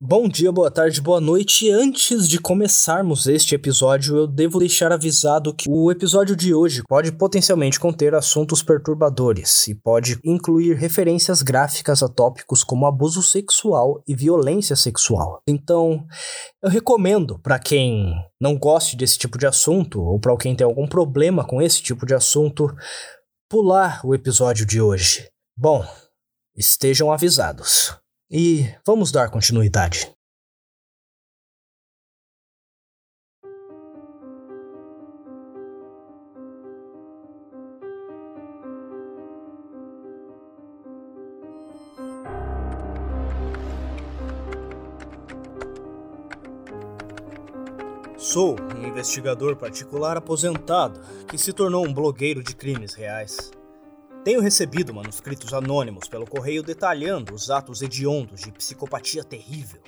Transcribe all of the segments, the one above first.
Bom dia, boa tarde, boa noite. Antes de começarmos este episódio, eu devo deixar avisado que o episódio de hoje pode potencialmente conter assuntos perturbadores e pode incluir referências gráficas a tópicos como abuso sexual e violência sexual. Então, eu recomendo para quem não goste desse tipo de assunto ou para quem tem algum problema com esse tipo de assunto, pular o episódio de hoje. Bom, estejam avisados. E vamos dar continuidade. Sou um investigador particular aposentado que se tornou um blogueiro de crimes reais. Tenho recebido manuscritos anônimos pelo correio detalhando os atos hediondos de psicopatia terrível.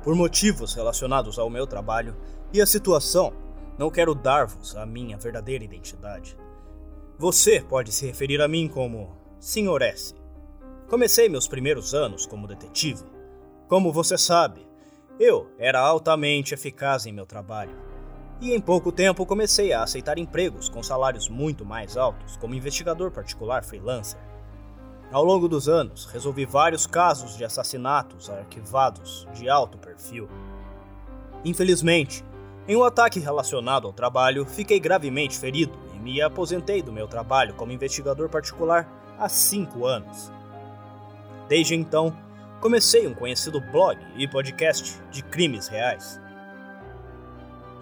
Por motivos relacionados ao meu trabalho e à situação, não quero dar-vos a minha verdadeira identidade. Você pode se referir a mim como Sr. S. Comecei meus primeiros anos como detetive. Como você sabe, eu era altamente eficaz em meu trabalho e em pouco tempo comecei a aceitar empregos com salários muito mais altos como investigador particular freelancer. Ao longo dos anos, resolvi vários casos de assassinatos arquivados de alto perfil. Infelizmente, em um ataque relacionado ao trabalho, fiquei gravemente ferido e me aposentei do meu trabalho como investigador particular há cinco anos. Desde então, comecei um conhecido blog e podcast de crimes reais.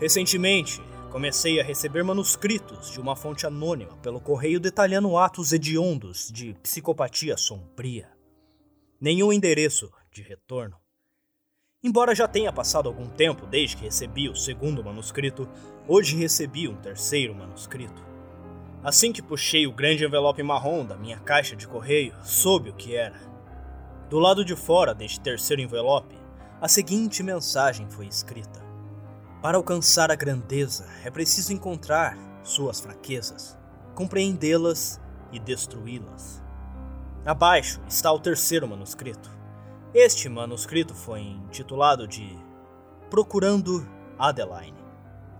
Recentemente, comecei a receber manuscritos de uma fonte anônima pelo correio detalhando atos hediondos de psicopatia sombria. Nenhum endereço de retorno. Embora já tenha passado algum tempo desde que recebi o segundo manuscrito, hoje recebi um terceiro manuscrito. Assim que puxei o grande envelope marrom da minha caixa de correio, soube o que era. Do lado de fora deste terceiro envelope, a seguinte mensagem foi escrita: para alcançar a grandeza, é preciso encontrar suas fraquezas, compreendê-las e destruí-las. Abaixo está o terceiro manuscrito. Este manuscrito foi intitulado de Procurando Adeline.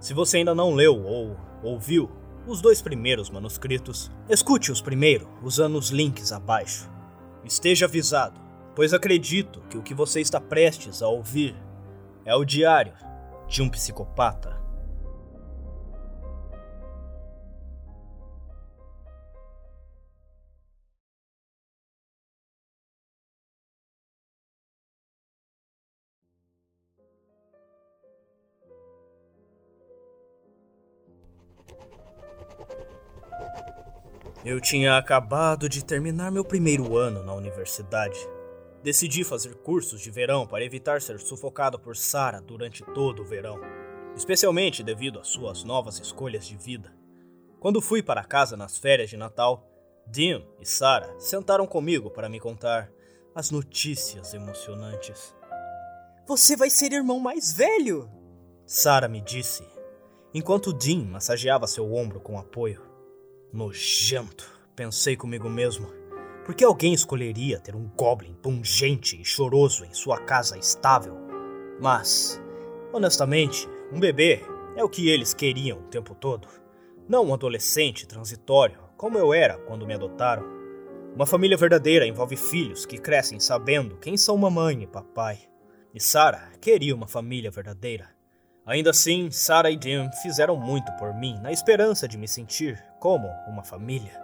Se você ainda não leu ou ouviu os dois primeiros manuscritos, escute-os primeiro usando os links abaixo. Esteja avisado, pois acredito que o que você está prestes a ouvir é o diário de um psicopata? Eu tinha acabado de terminar meu primeiro ano na universidade Decidi fazer cursos de verão para evitar ser sufocado por Sara durante todo o verão, especialmente devido às suas novas escolhas de vida. Quando fui para casa nas férias de Natal, Dean e Sara sentaram comigo para me contar as notícias emocionantes. Você vai ser irmão mais velho! Sara me disse, enquanto Dean massageava seu ombro com apoio. Nojento, pensei comigo mesmo. Por que alguém escolheria ter um goblin pungente e choroso em sua casa estável? Mas, honestamente, um bebê é o que eles queriam o tempo todo. Não um adolescente transitório, como eu era quando me adotaram. Uma família verdadeira envolve filhos que crescem sabendo quem são mamãe e papai. E Sarah queria uma família verdadeira. Ainda assim, Sarah e Jim fizeram muito por mim, na esperança de me sentir como uma família.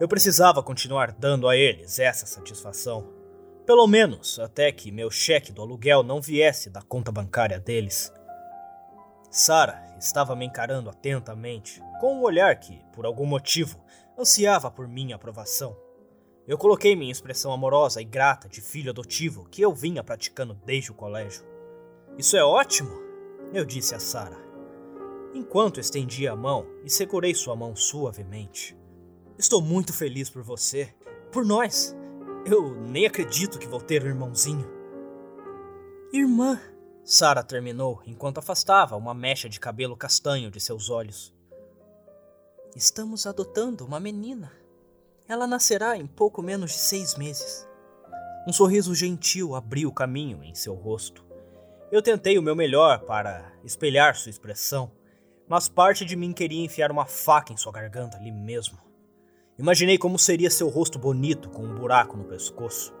Eu precisava continuar dando a eles essa satisfação. Pelo menos até que meu cheque do aluguel não viesse da conta bancária deles. Sara estava me encarando atentamente, com um olhar que, por algum motivo, ansiava por minha aprovação. Eu coloquei minha expressão amorosa e grata de filho adotivo que eu vinha praticando desde o colégio. Isso é ótimo, eu disse a Sara, enquanto estendia a mão e segurei sua mão suavemente. Estou muito feliz por você, por nós. Eu nem acredito que vou ter um irmãozinho. Irmã, Sara terminou enquanto afastava uma mecha de cabelo castanho de seus olhos. Estamos adotando uma menina. Ela nascerá em pouco menos de seis meses. Um sorriso gentil abriu caminho em seu rosto. Eu tentei o meu melhor para espelhar sua expressão, mas parte de mim queria enfiar uma faca em sua garganta ali mesmo. Imaginei como seria seu rosto bonito com um buraco no pescoço,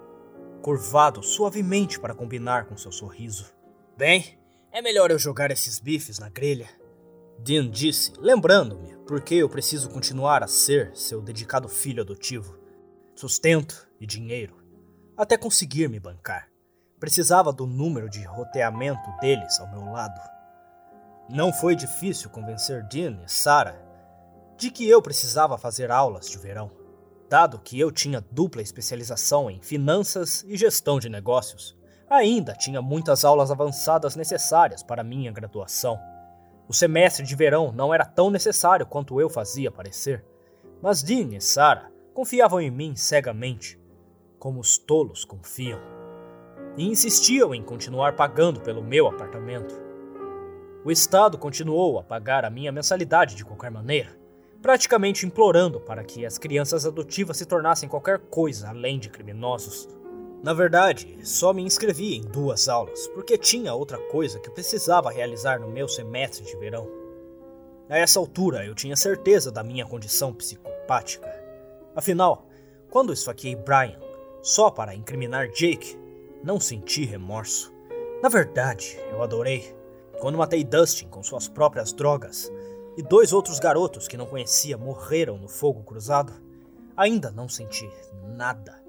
curvado suavemente para combinar com seu sorriso. Bem, é melhor eu jogar esses bifes na grelha. Dean disse, lembrando-me porque eu preciso continuar a ser seu dedicado filho adotivo. Sustento e dinheiro, até conseguir me bancar. Precisava do número de roteamento deles ao meu lado. Não foi difícil convencer Dean e Sarah de que eu precisava fazer aulas de verão, dado que eu tinha dupla especialização em finanças e gestão de negócios. Ainda tinha muitas aulas avançadas necessárias para minha graduação. O semestre de verão não era tão necessário quanto eu fazia parecer, mas Dean e Sarah confiavam em mim cegamente, como os tolos confiam, e insistiam em continuar pagando pelo meu apartamento. O Estado continuou a pagar a minha mensalidade de qualquer maneira, praticamente implorando para que as crianças adotivas se tornassem qualquer coisa além de criminosos. Na verdade, só me inscrevi em duas aulas, porque tinha outra coisa que eu precisava realizar no meu semestre de verão. A essa altura, eu tinha certeza da minha condição psicopática. Afinal, quando esfaqueei Brian só para incriminar Jake, não senti remorso. Na verdade, eu adorei. Quando matei Dustin com suas próprias drogas, e dois outros garotos que não conhecia morreram no fogo cruzado, ainda não senti nada.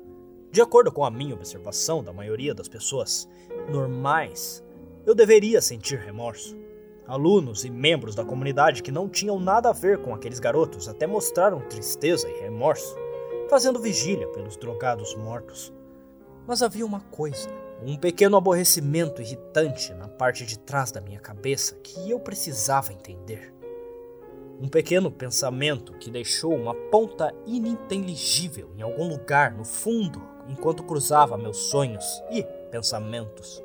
De acordo com a minha observação da maioria das pessoas normais, eu deveria sentir remorso. Alunos e membros da comunidade que não tinham nada a ver com aqueles garotos até mostraram tristeza e remorso, fazendo vigília pelos drogados mortos. Mas havia uma coisa, um pequeno aborrecimento irritante na parte de trás da minha cabeça que eu precisava entender. Um pequeno pensamento que deixou uma ponta ininteligível em algum lugar no fundo enquanto cruzava meus sonhos e pensamentos.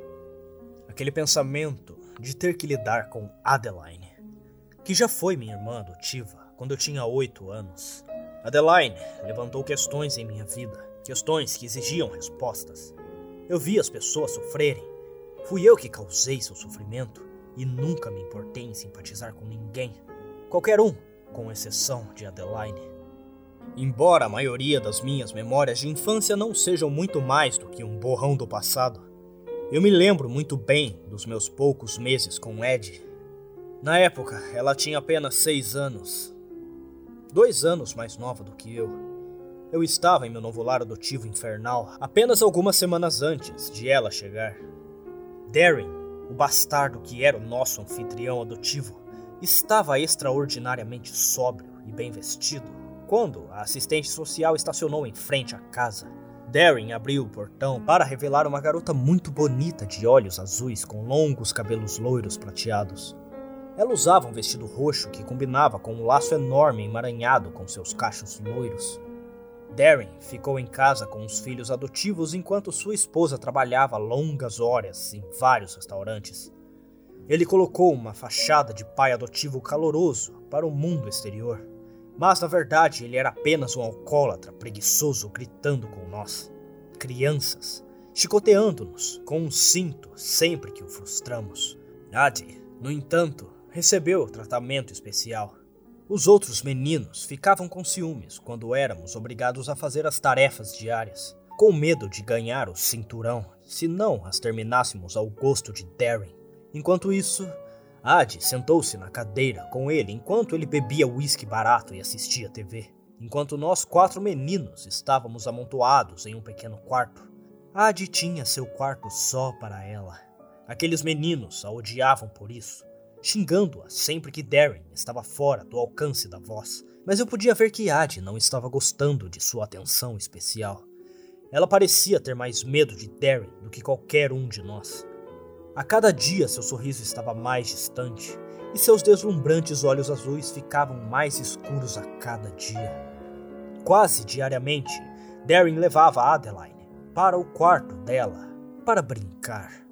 Aquele pensamento de ter que lidar com Adeline, que já foi minha irmã adotiva quando eu tinha oito anos. Adeline levantou questões em minha vida, questões que exigiam respostas. Eu vi as pessoas sofrerem. Fui eu que causei seu sofrimento e nunca me importei em simpatizar com ninguém. Qualquer um, com exceção de Adeline. Embora a maioria das minhas memórias de infância não sejam muito mais do que um borrão do passado, eu me lembro muito bem dos meus poucos meses com Ed. Na época, ela tinha apenas seis anos, dois anos mais nova do que eu. Eu estava em meu novo lar adotivo infernal apenas algumas semanas antes de ela chegar. Darren, o bastardo que era o nosso anfitrião adotivo, Estava extraordinariamente sóbrio e bem vestido quando a assistente social estacionou em frente à casa. Darren abriu o portão para revelar uma garota muito bonita de olhos azuis com longos cabelos loiros prateados. Ela usava um vestido roxo que combinava com um laço enorme emaranhado com seus cachos loiros. Darren ficou em casa com os filhos adotivos enquanto sua esposa trabalhava longas horas em vários restaurantes. Ele colocou uma fachada de pai adotivo caloroso para o mundo exterior, mas na verdade ele era apenas um alcoólatra preguiçoso gritando com nós, crianças, chicoteando-nos com um cinto sempre que o frustramos. Adi, no entanto, recebeu tratamento especial. Os outros meninos ficavam com ciúmes quando éramos obrigados a fazer as tarefas diárias, com medo de ganhar o cinturão se não as terminássemos ao gosto de Darren. Enquanto isso, Adi sentou-se na cadeira com ele enquanto ele bebia uísque barato e assistia TV. Enquanto nós quatro meninos estávamos amontoados em um pequeno quarto, Adi tinha seu quarto só para ela. Aqueles meninos a odiavam por isso, xingando-a sempre que Darren estava fora do alcance da voz. Mas eu podia ver que Adi não estava gostando de sua atenção especial. Ela parecia ter mais medo de Darren do que qualquer um de nós. A cada dia seu sorriso estava mais distante e seus deslumbrantes olhos azuis ficavam mais escuros a cada dia. Quase diariamente, Darren levava Adeline para o quarto dela para brincar,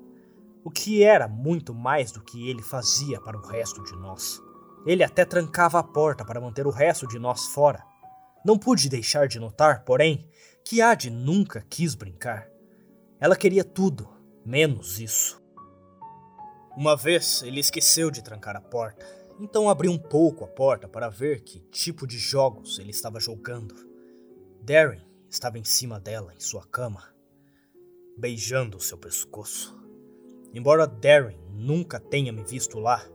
o que era muito mais do que ele fazia para o resto de nós. Ele até trancava a porta para manter o resto de nós fora. Não pude deixar de notar, porém, que Ad nunca quis brincar. Ela queria tudo, menos isso. Uma vez ele esqueceu de trancar a porta, então abri um pouco a porta para ver que tipo de jogos ele estava jogando. Darren estava em cima dela, em sua cama, beijando seu pescoço. Embora Darren nunca tenha me visto lá,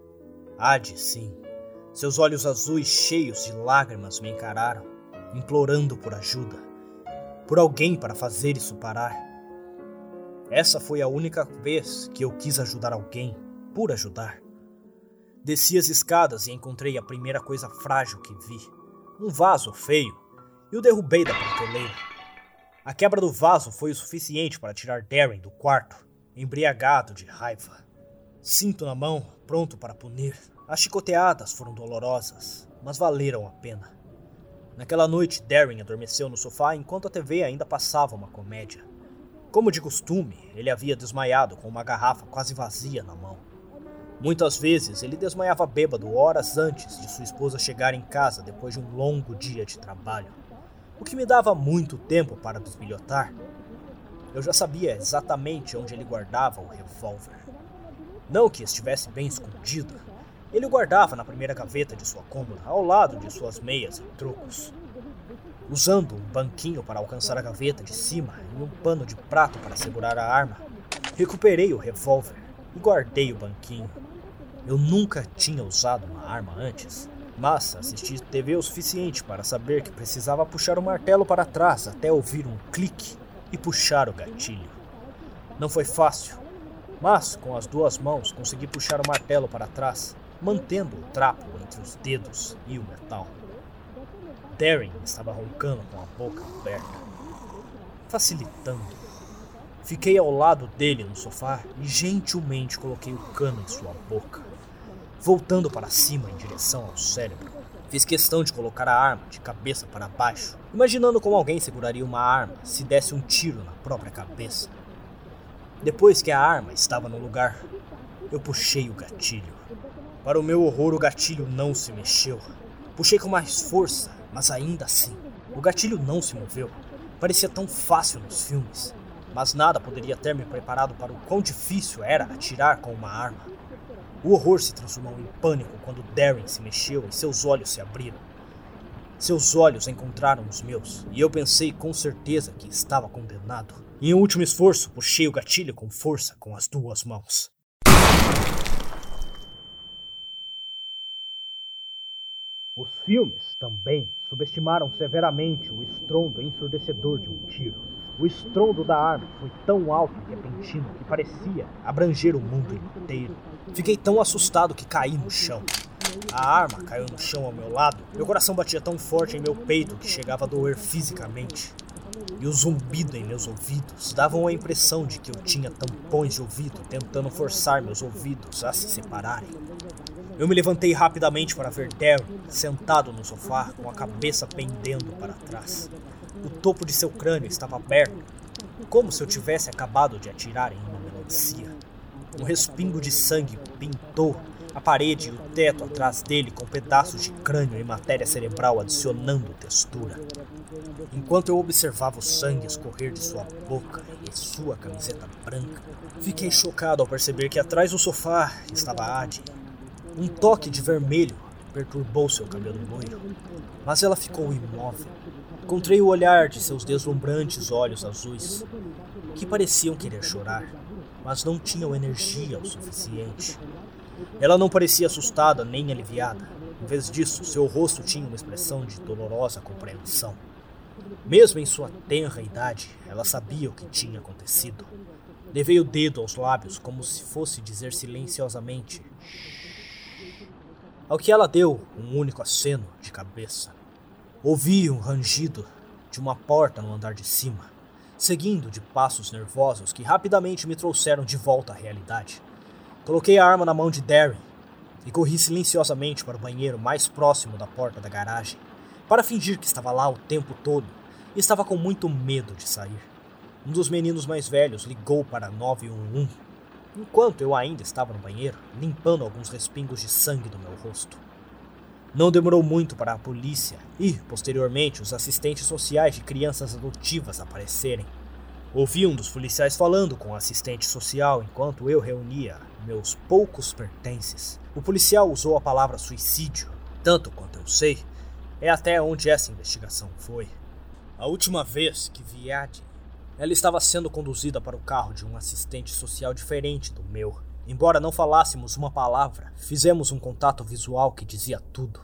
há de sim. Seus olhos azuis cheios de lágrimas me encararam, implorando por ajuda, por alguém para fazer isso parar. Essa foi a única vez que eu quis ajudar alguém, por ajudar. Desci as escadas e encontrei a primeira coisa frágil que vi: um vaso feio, e o derrubei da prateleira. A quebra do vaso foi o suficiente para tirar Darren do quarto, embriagado de raiva. Cinto na mão, pronto para punir. As chicoteadas foram dolorosas, mas valeram a pena. Naquela noite, Darren adormeceu no sofá enquanto a TV ainda passava uma comédia. Como de costume, ele havia desmaiado com uma garrafa quase vazia na mão. Muitas vezes ele desmaiava bêbado horas antes de sua esposa chegar em casa depois de um longo dia de trabalho o que me dava muito tempo para desbilhotar. Eu já sabia exatamente onde ele guardava o revólver. Não que estivesse bem escondido, ele o guardava na primeira gaveta de sua cômoda, ao lado de suas meias e trocos. Usando um banquinho para alcançar a gaveta de cima e um pano de prato para segurar a arma, recuperei o revólver e guardei o banquinho. Eu nunca tinha usado uma arma antes, mas assisti TV o suficiente para saber que precisava puxar o martelo para trás até ouvir um clique e puxar o gatilho. Não foi fácil, mas com as duas mãos consegui puxar o martelo para trás, mantendo o trapo entre os dedos e o metal. Darren estava roncando com a boca aberta, facilitando. Fiquei ao lado dele no sofá e gentilmente coloquei o cano em sua boca voltando para cima em direção ao cérebro. Fiz questão de colocar a arma de cabeça para baixo, imaginando como alguém seguraria uma arma se desse um tiro na própria cabeça. Depois que a arma estava no lugar, eu puxei o gatilho. Para o meu horror, o gatilho não se mexeu. Puxei com mais força, mas ainda assim, o gatilho não se moveu. Parecia tão fácil nos filmes, mas nada poderia ter me preparado para o quão difícil era atirar com uma arma. O horror se transformou em pânico quando Darren se mexeu e seus olhos se abriram. Seus olhos encontraram os meus, e eu pensei com certeza que estava condenado. Em um último esforço, puxei o gatilho com força com as duas mãos. Os filmes também subestimaram severamente o estrondo ensurdecedor de um tiro. O estrondo da arma foi tão alto e repentino que parecia abranger o mundo inteiro. Fiquei tão assustado que caí no chão. A arma caiu no chão ao meu lado. Meu coração batia tão forte em meu peito que chegava a doer fisicamente. E o zumbido em meus ouvidos davam a impressão de que eu tinha tampões de ouvido tentando forçar meus ouvidos a se separarem. Eu me levantei rapidamente para ver Darren sentado no sofá com a cabeça pendendo para trás. O topo de seu crânio estava aberto, como se eu tivesse acabado de atirar em uma melancia. Um respingo de sangue pintou a parede e o teto atrás dele com pedaços de crânio e matéria cerebral adicionando textura. Enquanto eu observava o sangue escorrer de sua boca e sua camiseta branca, fiquei chocado ao perceber que atrás do sofá estava Adi. Um toque de vermelho perturbou seu cabelo loiro, mas ela ficou imóvel. Encontrei o olhar de seus deslumbrantes olhos azuis, que pareciam querer chorar mas não tinham energia o suficiente. Ela não parecia assustada nem aliviada. Em vez disso, seu rosto tinha uma expressão de dolorosa compreensão. Mesmo em sua tenra idade, ela sabia o que tinha acontecido. Levei o dedo aos lábios como se fosse dizer silenciosamente. Ao que ela deu um único aceno de cabeça. Ouvi um rangido de uma porta no andar de cima seguindo de passos nervosos que rapidamente me trouxeram de volta à realidade. Coloquei a arma na mão de Darren e corri silenciosamente para o banheiro mais próximo da porta da garagem, para fingir que estava lá o tempo todo e estava com muito medo de sair. Um dos meninos mais velhos ligou para 911, enquanto eu ainda estava no banheiro, limpando alguns respingos de sangue do meu rosto. Não demorou muito para a polícia e, posteriormente, os assistentes sociais de crianças adotivas aparecerem. Ouvi um dos policiais falando com o assistente social enquanto eu reunia meus poucos pertences. O policial usou a palavra suicídio, tanto quanto eu sei, é até onde essa investigação foi. A última vez que vi Adi, ela estava sendo conduzida para o carro de um assistente social diferente do meu. Embora não falássemos uma palavra, fizemos um contato visual que dizia tudo.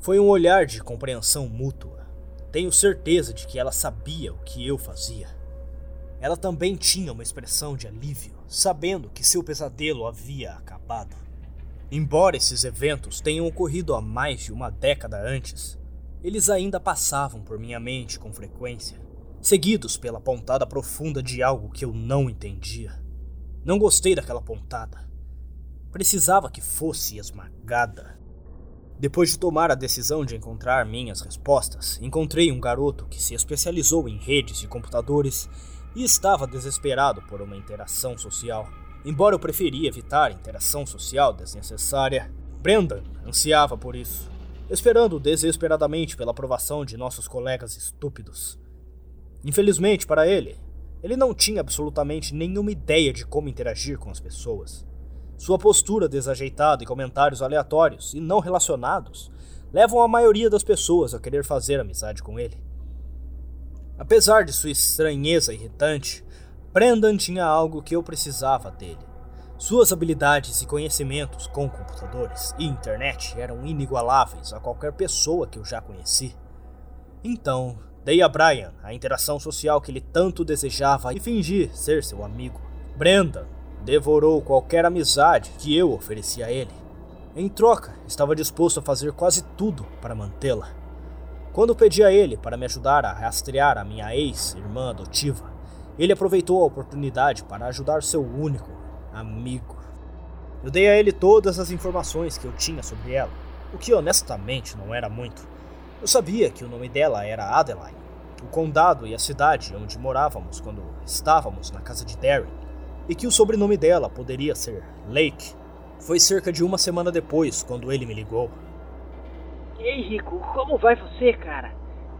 Foi um olhar de compreensão mútua. Tenho certeza de que ela sabia o que eu fazia. Ela também tinha uma expressão de alívio, sabendo que seu pesadelo havia acabado. Embora esses eventos tenham ocorrido há mais de uma década antes, eles ainda passavam por minha mente com frequência, seguidos pela pontada profunda de algo que eu não entendia. Não gostei daquela pontada. Precisava que fosse esmagada. Depois de tomar a decisão de encontrar minhas respostas, encontrei um garoto que se especializou em redes de computadores e estava desesperado por uma interação social. Embora eu preferia evitar interação social desnecessária, Brendan ansiava por isso, esperando desesperadamente pela aprovação de nossos colegas estúpidos. Infelizmente para ele, ele não tinha absolutamente nenhuma ideia de como interagir com as pessoas. Sua postura desajeitada e comentários aleatórios e não relacionados levam a maioria das pessoas a querer fazer amizade com ele. Apesar de sua estranheza irritante, Brendan tinha algo que eu precisava dele. Suas habilidades e conhecimentos com computadores e internet eram inigualáveis a qualquer pessoa que eu já conheci. Então, dei a Brian a interação social que ele tanto desejava e fingi ser seu amigo. Brendan devorou qualquer amizade que eu oferecia a ele. Em troca, estava disposto a fazer quase tudo para mantê-la. Quando pedi a ele para me ajudar a rastrear a minha ex-irmã adotiva, ele aproveitou a oportunidade para ajudar seu único amigo. Eu dei a ele todas as informações que eu tinha sobre ela, o que honestamente não era muito. Eu sabia que o nome dela era Adeline, o condado e a cidade onde morávamos quando estávamos na casa de Darren, e que o sobrenome dela poderia ser Lake. Foi cerca de uma semana depois quando ele me ligou. Ei, Rico, como vai você, cara?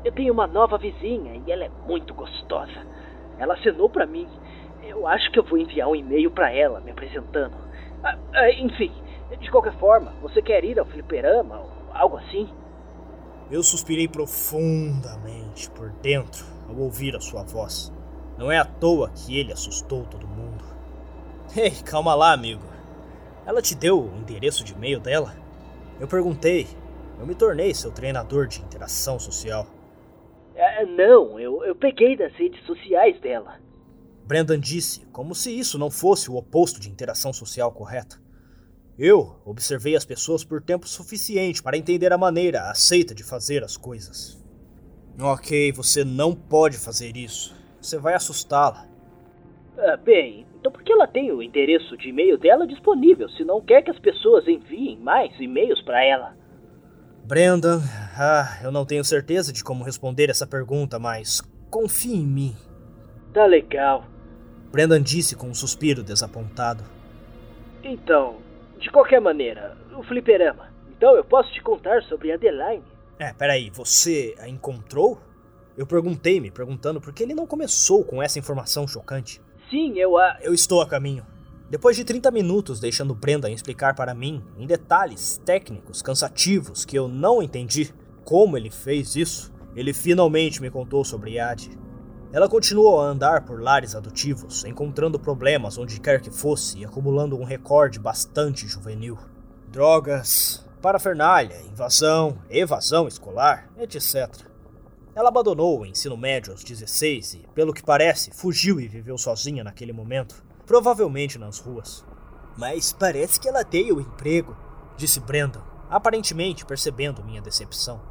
Eu tenho uma nova vizinha e ela é muito gostosa. Ela assinou para mim. Eu acho que eu vou enviar um e-mail para ela me apresentando. Ah, ah, enfim, de qualquer forma, você quer ir ao fliperama ou algo assim? Eu suspirei profundamente por dentro ao ouvir a sua voz. Não é à toa que ele assustou todo mundo. Ei, calma lá, amigo. Ela te deu o endereço de e-mail dela? Eu perguntei, eu me tornei seu treinador de interação social. É, não, eu, eu peguei das redes sociais dela. Brendan disse, como se isso não fosse o oposto de interação social correta. Eu observei as pessoas por tempo suficiente para entender a maneira aceita de fazer as coisas. Ok, você não pode fazer isso. Você vai assustá-la. Ah, bem, então por que ela tem o endereço de e-mail dela disponível se não quer que as pessoas enviem mais e-mails para ela? Brendan, ah, eu não tenho certeza de como responder essa pergunta, mas confie em mim. Tá legal. Brendan disse com um suspiro desapontado. Então, de qualquer maneira, o fliperama. Então eu posso te contar sobre Adeline. É, peraí, você a encontrou? Eu perguntei, me perguntando por que ele não começou com essa informação chocante. Sim, eu a. Eu estou a caminho. Depois de 30 minutos deixando Brenda explicar para mim, em detalhes técnicos cansativos que eu não entendi como ele fez isso, ele finalmente me contou sobre Yad. Ela continuou a andar por lares adotivos, encontrando problemas onde quer que fosse e acumulando um recorde bastante juvenil. Drogas, parafernália, invasão, evasão escolar, etc. Ela abandonou o ensino médio aos 16 e, pelo que parece, fugiu e viveu sozinha naquele momento provavelmente nas ruas. Mas parece que ela tem o emprego, disse Brandon, aparentemente percebendo minha decepção.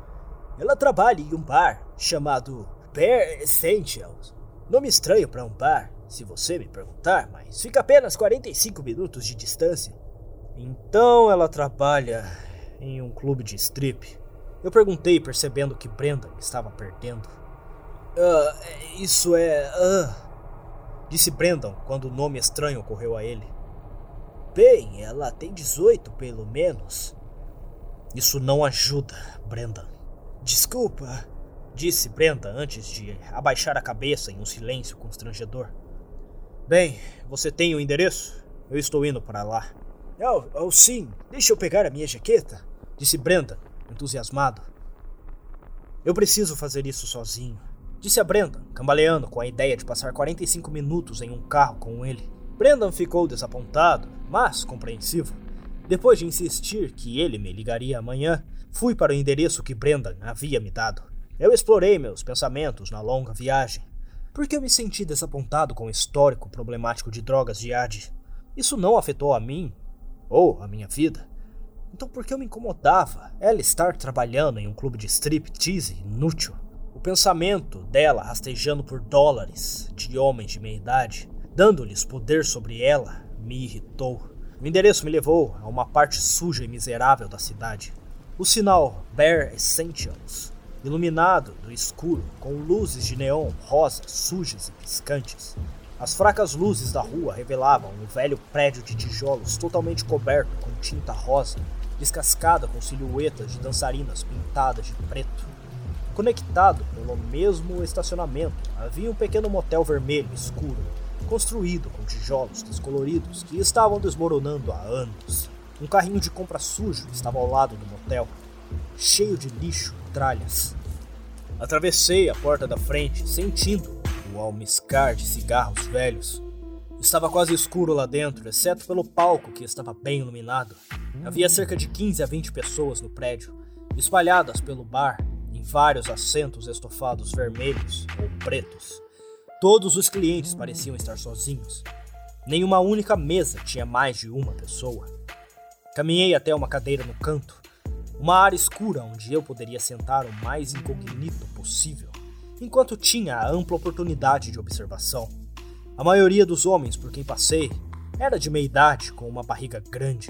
Ela trabalha em um bar chamado Bear Essentials. Nome estranho para um bar, se você me perguntar, mas fica apenas 45 minutos de distância. Então ela trabalha em um clube de strip. Eu perguntei, percebendo que Brandon estava perdendo. Uh, isso é. Uh, disse Brandon quando o nome estranho ocorreu a ele. Bem, ela tem 18 pelo menos. Isso não ajuda, Brandon. Desculpa. Disse Brenda antes de abaixar a cabeça em um silêncio constrangedor. Bem, você tem o endereço? Eu estou indo para lá. Oh, oh sim, deixa eu pegar a minha jaqueta, disse Brenda, entusiasmado. Eu preciso fazer isso sozinho, disse a Brenda, cambaleando com a ideia de passar 45 minutos em um carro com ele. Brendan ficou desapontado, mas compreensivo. Depois de insistir que ele me ligaria amanhã, fui para o endereço que Brendan havia me dado. Eu explorei meus pensamentos na longa viagem. Por que eu me senti desapontado com o histórico problemático de drogas de Adi? Isso não afetou a mim ou a minha vida. Então por que eu me incomodava ela estar trabalhando em um clube de striptease inútil? O pensamento dela rastejando por dólares de homens de meia idade, dando-lhes poder sobre ela, me irritou. O endereço me levou a uma parte suja e miserável da cidade. O sinal Bare Essentials iluminado do escuro, com luzes de neon rosa, sujas e piscantes. As fracas luzes da rua revelavam um velho prédio de tijolos totalmente coberto com tinta rosa, descascada com silhuetas de dançarinas pintadas de preto. Conectado pelo mesmo estacionamento, havia um pequeno motel vermelho escuro, construído com tijolos descoloridos que estavam desmoronando há anos. Um carrinho de compra sujo estava ao lado do motel, cheio de lixo e tralhas. Atravessei a porta da frente, sentindo o almiscar de cigarros velhos. Estava quase escuro lá dentro, exceto pelo palco que estava bem iluminado. Havia cerca de 15 a 20 pessoas no prédio, espalhadas pelo bar, em vários assentos estofados vermelhos ou pretos. Todos os clientes pareciam estar sozinhos. Nenhuma única mesa tinha mais de uma pessoa. Caminhei até uma cadeira no canto, uma área escura onde eu poderia sentar o mais incognito possível, enquanto tinha a ampla oportunidade de observação. A maioria dos homens por quem passei era de meia idade, com uma barriga grande,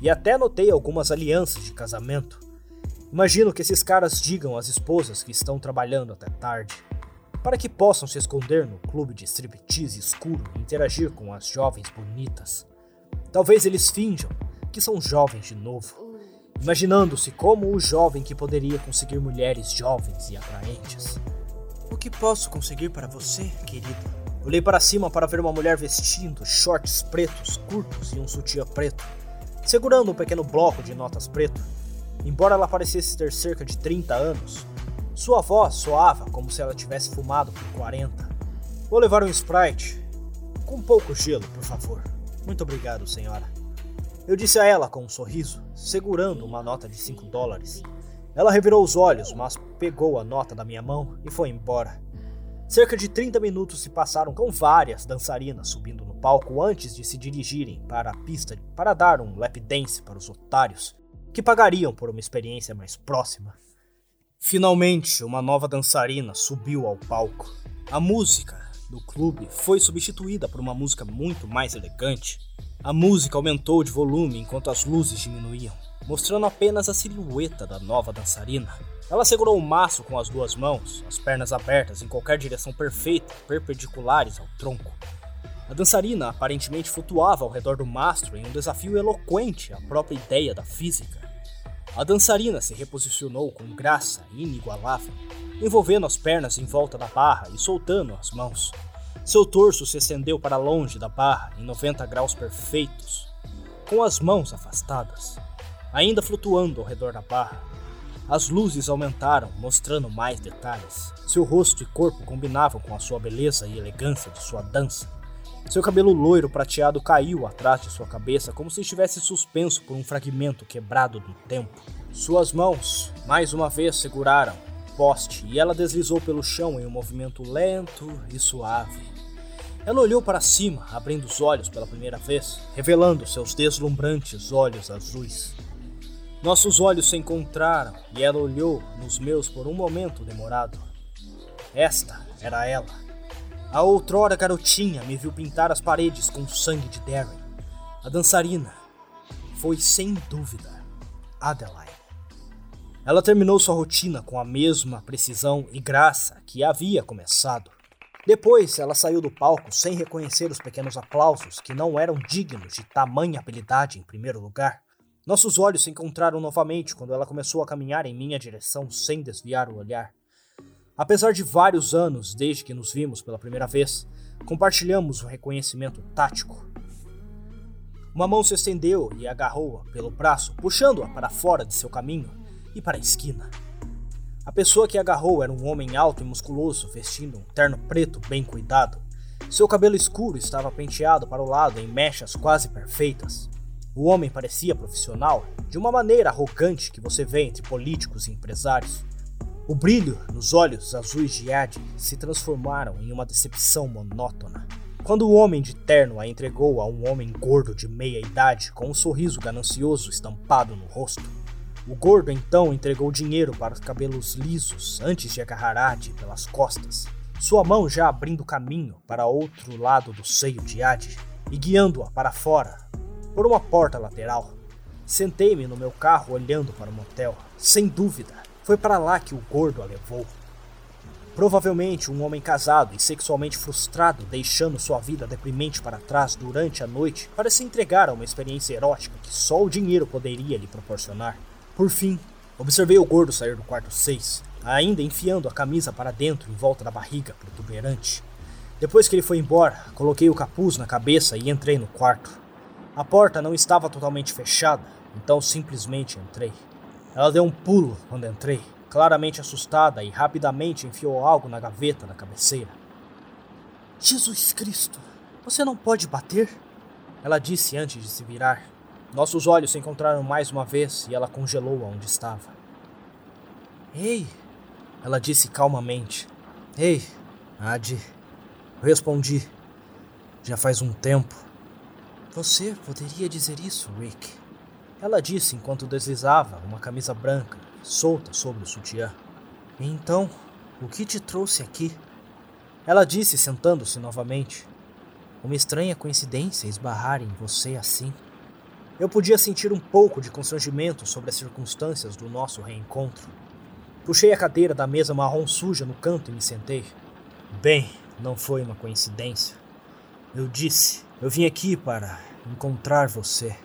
e até notei algumas alianças de casamento. Imagino que esses caras digam às esposas que estão trabalhando até tarde, para que possam se esconder no clube de striptease escuro e interagir com as jovens bonitas. Talvez eles finjam que são jovens de novo, imaginando-se como o jovem que poderia conseguir mulheres jovens e atraentes. O que posso conseguir para você, querido? Olhei para cima para ver uma mulher vestindo shorts pretos curtos e um sutiã preto, segurando um pequeno bloco de notas preto. Embora ela parecesse ter cerca de 30 anos, sua voz soava como se ela tivesse fumado por 40. Vou levar um Sprite. Com pouco gelo, por favor. Muito obrigado, senhora. Eu disse a ela com um sorriso, segurando uma nota de 5 dólares. Ela revirou os olhos, mas pegou a nota da minha mão e foi embora. Cerca de 30 minutos se passaram com várias dançarinas subindo no palco antes de se dirigirem para a pista para dar um lap dance para os otários, que pagariam por uma experiência mais próxima. Finalmente, uma nova dançarina subiu ao palco. A música do clube foi substituída por uma música muito mais elegante. A música aumentou de volume enquanto as luzes diminuíam, mostrando apenas a silhueta da nova dançarina. Ela segurou o maço com as duas mãos, as pernas abertas em qualquer direção perfeita, perpendiculares ao tronco. A dançarina aparentemente flutuava ao redor do mastro em um desafio eloquente à própria ideia da física. A dançarina se reposicionou com graça inigualável, envolvendo as pernas em volta da barra e soltando as mãos. Seu torso se estendeu para longe da barra em 90 graus perfeitos, com as mãos afastadas, ainda flutuando ao redor da barra. As luzes aumentaram, mostrando mais detalhes. Seu rosto e corpo combinavam com a sua beleza e elegância de sua dança. Seu cabelo loiro prateado caiu atrás de sua cabeça como se estivesse suspenso por um fragmento quebrado do tempo. Suas mãos, mais uma vez, seguraram o poste e ela deslizou pelo chão em um movimento lento e suave. Ela olhou para cima, abrindo os olhos pela primeira vez, revelando seus deslumbrantes olhos azuis. Nossos olhos se encontraram e ela olhou nos meus por um momento demorado. Esta era ela. A outrora garotinha me viu pintar as paredes com sangue de Darren. A dançarina foi sem dúvida Adeline. Ela terminou sua rotina com a mesma precisão e graça que havia começado. Depois, ela saiu do palco sem reconhecer os pequenos aplausos que não eram dignos de tamanha habilidade em primeiro lugar. Nossos olhos se encontraram novamente quando ela começou a caminhar em minha direção sem desviar o olhar. Apesar de vários anos desde que nos vimos pela primeira vez, compartilhamos um reconhecimento tático. Uma mão se estendeu e agarrou-a pelo braço, puxando-a para fora de seu caminho e para a esquina. A pessoa que agarrou era um homem alto e musculoso, vestindo um terno preto bem cuidado. Seu cabelo escuro estava penteado para o lado em mechas quase perfeitas. O homem parecia profissional, de uma maneira arrogante que você vê entre políticos e empresários. O brilho nos olhos azuis de Ed se transformaram em uma decepção monótona. Quando o homem de terno a entregou a um homem gordo de meia idade com um sorriso ganancioso estampado no rosto, o gordo então entregou dinheiro para os cabelos lisos antes de agarrar Adi pelas costas, sua mão já abrindo caminho para outro lado do seio de Adi e guiando-a para fora por uma porta lateral. Sentei-me no meu carro olhando para o motel. Sem dúvida, foi para lá que o gordo a levou. Provavelmente um homem casado e sexualmente frustrado, deixando sua vida deprimente para trás durante a noite para se entregar a uma experiência erótica que só o dinheiro poderia lhe proporcionar. Por fim, observei o gordo sair do quarto 6, ainda enfiando a camisa para dentro em volta da barriga protuberante. Depois que ele foi embora, coloquei o capuz na cabeça e entrei no quarto. A porta não estava totalmente fechada, então simplesmente entrei. Ela deu um pulo quando entrei, claramente assustada, e rapidamente enfiou algo na gaveta da cabeceira. Jesus Cristo, você não pode bater? Ela disse antes de se virar. Nossos olhos se encontraram mais uma vez e ela congelou onde estava. Ei, ela disse calmamente. Ei, Adi. Respondi. Já faz um tempo. Você poderia dizer isso, Rick? Ela disse enquanto deslizava uma camisa branca solta sobre o sutiã. Então, o que te trouxe aqui? Ela disse sentando-se novamente. Uma estranha coincidência esbarrar em você assim. Eu podia sentir um pouco de constrangimento sobre as circunstâncias do nosso reencontro. Puxei a cadeira da mesa marrom suja no canto e me sentei. Bem, não foi uma coincidência. Eu disse, eu vim aqui para encontrar você.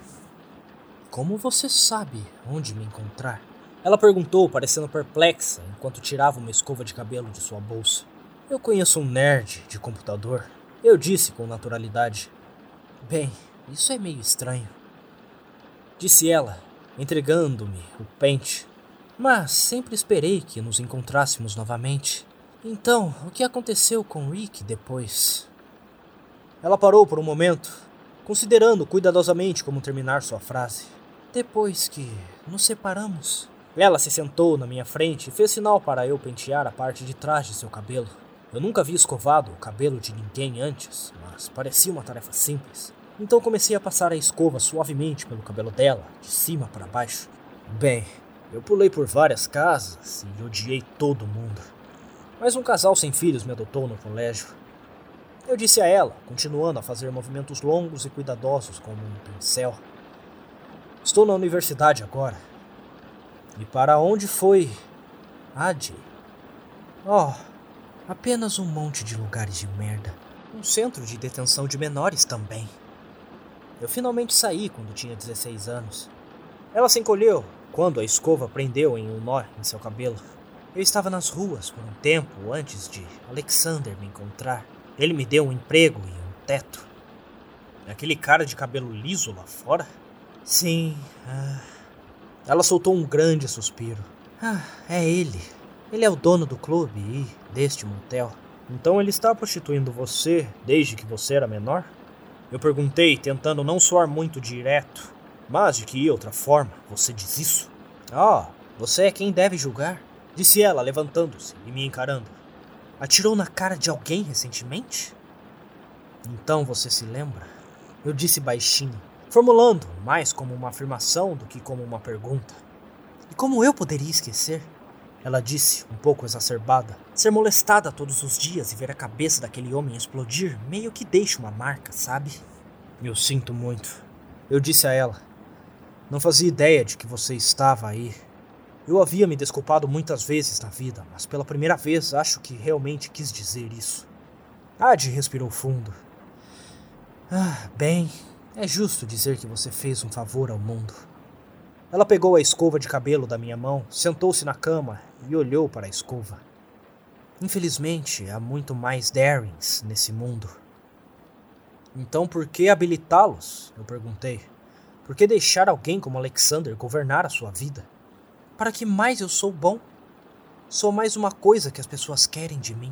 Como você sabe onde me encontrar? Ela perguntou, parecendo perplexa, enquanto tirava uma escova de cabelo de sua bolsa. Eu conheço um nerd de computador. Eu disse com naturalidade. Bem, isso é meio estranho. Disse ela, entregando-me o pente. Mas sempre esperei que nos encontrássemos novamente. Então, o que aconteceu com Rick depois? Ela parou por um momento, considerando cuidadosamente como terminar sua frase. Depois que nos separamos. Ela se sentou na minha frente e fez sinal para eu pentear a parte de trás de seu cabelo. Eu nunca havia escovado o cabelo de ninguém antes, mas parecia uma tarefa simples. Então comecei a passar a escova suavemente pelo cabelo dela, de cima para baixo. Bem, eu pulei por várias casas e odiei todo mundo. Mas um casal sem filhos me adotou no colégio. Eu disse a ela, continuando a fazer movimentos longos e cuidadosos como um pincel. Estou na universidade agora. E para onde foi Adi? Oh, apenas um monte de lugares de merda. Um centro de detenção de menores também. Eu finalmente saí quando tinha 16 anos. Ela se encolheu quando a escova prendeu em um nó em seu cabelo. Eu estava nas ruas por um tempo antes de Alexander me encontrar. Ele me deu um emprego e um teto. Aquele cara de cabelo liso lá fora? Sim. Ah. Ela soltou um grande suspiro. Ah, é ele. Ele é o dono do clube e deste motel. Então ele está prostituindo você desde que você era menor? Eu perguntei, tentando não soar muito direto. Mas de que outra forma você diz isso? Ah, oh, você é quem deve julgar, disse ela, levantando-se e me encarando. Atirou na cara de alguém recentemente? Então você se lembra? Eu disse baixinho, formulando mais como uma afirmação do que como uma pergunta. E como eu poderia esquecer? Ela disse, um pouco exacerbada. Ser molestada todos os dias e ver a cabeça daquele homem explodir meio que deixa uma marca, sabe? Eu sinto muito. Eu disse a ela. Não fazia ideia de que você estava aí. Eu havia me desculpado muitas vezes na vida, mas pela primeira vez acho que realmente quis dizer isso. Adi respirou fundo. Ah, bem, é justo dizer que você fez um favor ao mundo. Ela pegou a escova de cabelo da minha mão, sentou-se na cama e olhou para a escova. Infelizmente, há muito mais Darrens nesse mundo. Então por que habilitá-los? Eu perguntei. Por que deixar alguém como Alexander governar a sua vida? Para que mais eu sou bom? Sou mais uma coisa que as pessoas querem de mim.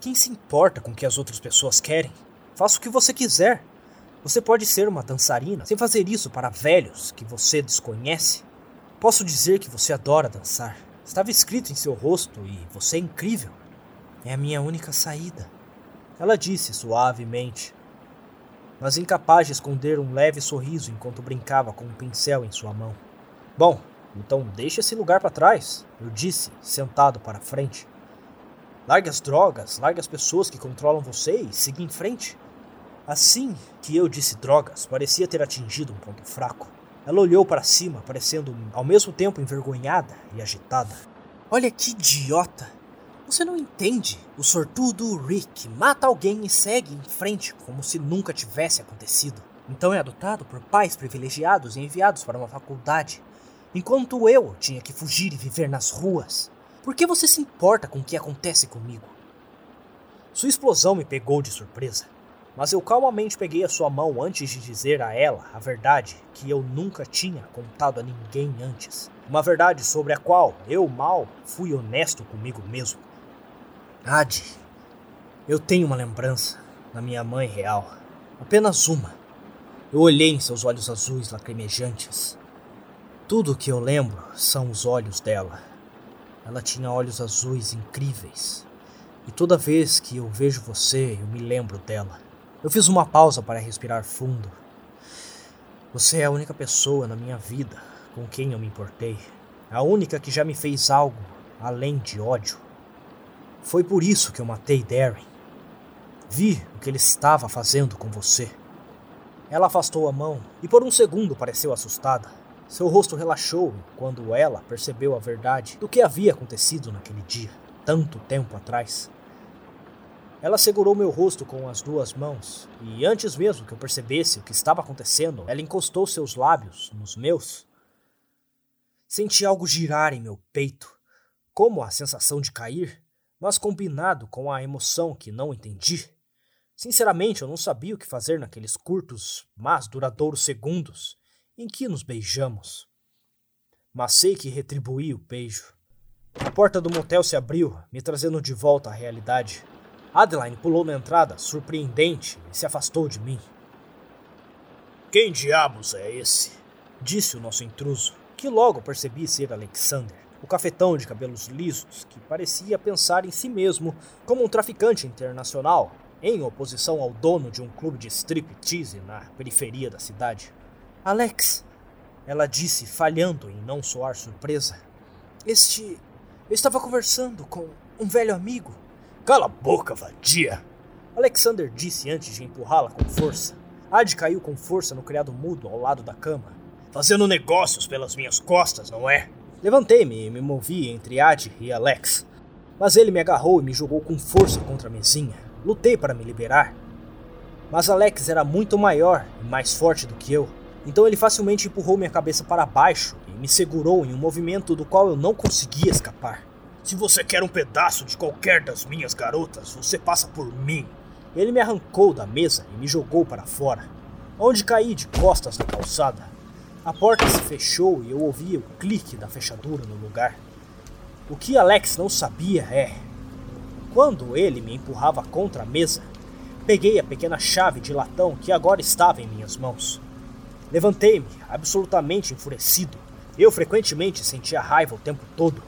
Quem se importa com o que as outras pessoas querem? Faça o que você quiser. Você pode ser uma dançarina sem fazer isso para velhos que você desconhece. Posso dizer que você adora dançar. Estava escrito em seu rosto e você é incrível. É a minha única saída. Ela disse suavemente, mas incapaz de esconder um leve sorriso enquanto brincava com um pincel em sua mão. Bom, então deixe esse lugar para trás, eu disse, sentado para frente. Largue as drogas, largue as pessoas que controlam você e siga em frente. Assim que eu disse drogas, parecia ter atingido um ponto fraco. Ela olhou para cima, parecendo ao mesmo tempo envergonhada e agitada. Olha que idiota! Você não entende? O sortudo Rick mata alguém e segue em frente como se nunca tivesse acontecido. Então é adotado por pais privilegiados e enviados para uma faculdade, enquanto eu tinha que fugir e viver nas ruas. Por que você se importa com o que acontece comigo? Sua explosão me pegou de surpresa, mas eu calmamente peguei a sua mão antes de dizer a ela a verdade que eu nunca tinha contado a ninguém antes. Uma verdade sobre a qual eu mal fui honesto comigo mesmo. Adi, eu tenho uma lembrança da minha mãe real. Apenas uma. Eu olhei em seus olhos azuis lacrimejantes. Tudo o que eu lembro são os olhos dela. Ela tinha olhos azuis incríveis. E toda vez que eu vejo você, eu me lembro dela. Eu fiz uma pausa para respirar fundo. Você é a única pessoa na minha vida com quem eu me importei. A única que já me fez algo além de ódio. Foi por isso que eu matei Darren. Vi o que ele estava fazendo com você. Ela afastou a mão e por um segundo pareceu assustada. Seu rosto relaxou quando ela percebeu a verdade do que havia acontecido naquele dia, tanto tempo atrás. Ela segurou meu rosto com as duas mãos e, antes mesmo que eu percebesse o que estava acontecendo, ela encostou seus lábios nos meus. Senti algo girar em meu peito, como a sensação de cair mas combinado com a emoção que não entendi. Sinceramente, eu não sabia o que fazer naqueles curtos, mas duradouros segundos em que nos beijamos. Mas sei que retribuí o beijo. A porta do motel se abriu, me trazendo de volta à realidade. Adeline pulou na entrada, surpreendente, e se afastou de mim. Quem diabos é esse? Disse o nosso intruso, que logo percebi ser Alexander o cafetão de cabelos lisos, que parecia pensar em si mesmo como um traficante internacional, em oposição ao dono de um clube de striptease na periferia da cidade. Alex, ela disse, falhando em não soar surpresa. Este. Eu estava conversando com um velho amigo. Cala a boca, vadia! Alexander disse antes de empurrá-la com força. Ad caiu com força no criado mudo ao lado da cama. Fazendo negócios pelas minhas costas, não é? Levantei-me e me movi entre Ad e Alex, mas ele me agarrou e me jogou com força contra a mesinha. Lutei para me liberar, mas Alex era muito maior e mais forte do que eu, então ele facilmente empurrou minha cabeça para baixo e me segurou em um movimento do qual eu não conseguia escapar. Se você quer um pedaço de qualquer das minhas garotas, você passa por mim. Ele me arrancou da mesa e me jogou para fora, onde caí de costas na calçada. A porta se fechou e eu ouvi o clique da fechadura no lugar. O que Alex não sabia é. Quando ele me empurrava contra a mesa, peguei a pequena chave de latão que agora estava em minhas mãos. Levantei-me, absolutamente enfurecido. Eu frequentemente sentia raiva o tempo todo,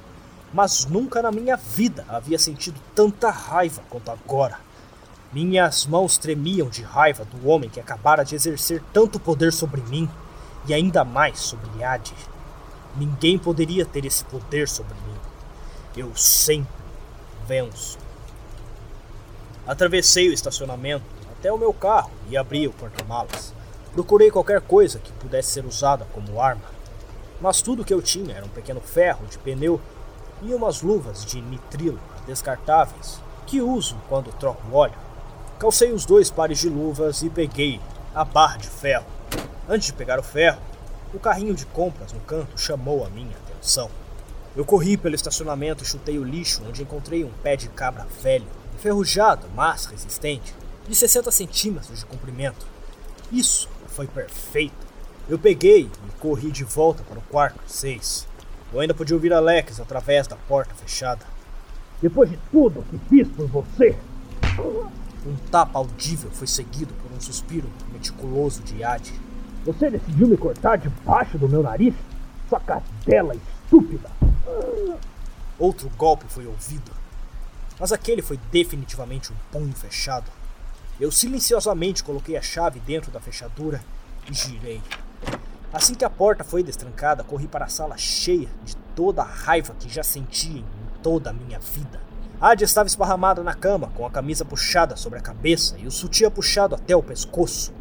mas nunca na minha vida havia sentido tanta raiva quanto agora. Minhas mãos tremiam de raiva do homem que acabara de exercer tanto poder sobre mim e ainda mais sobre Adi. Ninguém poderia ter esse poder sobre mim. Eu sempre venço. Atravessei o estacionamento até o meu carro e abri o porta-malas. Procurei qualquer coisa que pudesse ser usada como arma, mas tudo que eu tinha era um pequeno ferro de pneu e umas luvas de nitrilo descartáveis que uso quando troco óleo. Calcei os dois pares de luvas e peguei a barra de ferro Antes de pegar o ferro, o carrinho de compras no canto chamou a minha atenção. Eu corri pelo estacionamento e chutei o lixo, onde encontrei um pé de cabra velho, enferrujado, mas resistente, de 60 centímetros de comprimento. Isso foi perfeito. Eu peguei e corri de volta para o quarto 6. Eu ainda podia ouvir Alex através da porta fechada. Depois de tudo que fiz por você. Um tapa audível foi seguido por um suspiro meticuloso de Yadi. Você decidiu me cortar debaixo do meu nariz? Sua cadela estúpida! Outro golpe foi ouvido, mas aquele foi definitivamente um punho fechado. Eu silenciosamente coloquei a chave dentro da fechadura e girei. Assim que a porta foi destrancada, corri para a sala cheia de toda a raiva que já sentia em toda a minha vida. Adi estava esparramada na cama, com a camisa puxada sobre a cabeça e o sutiã puxado até o pescoço.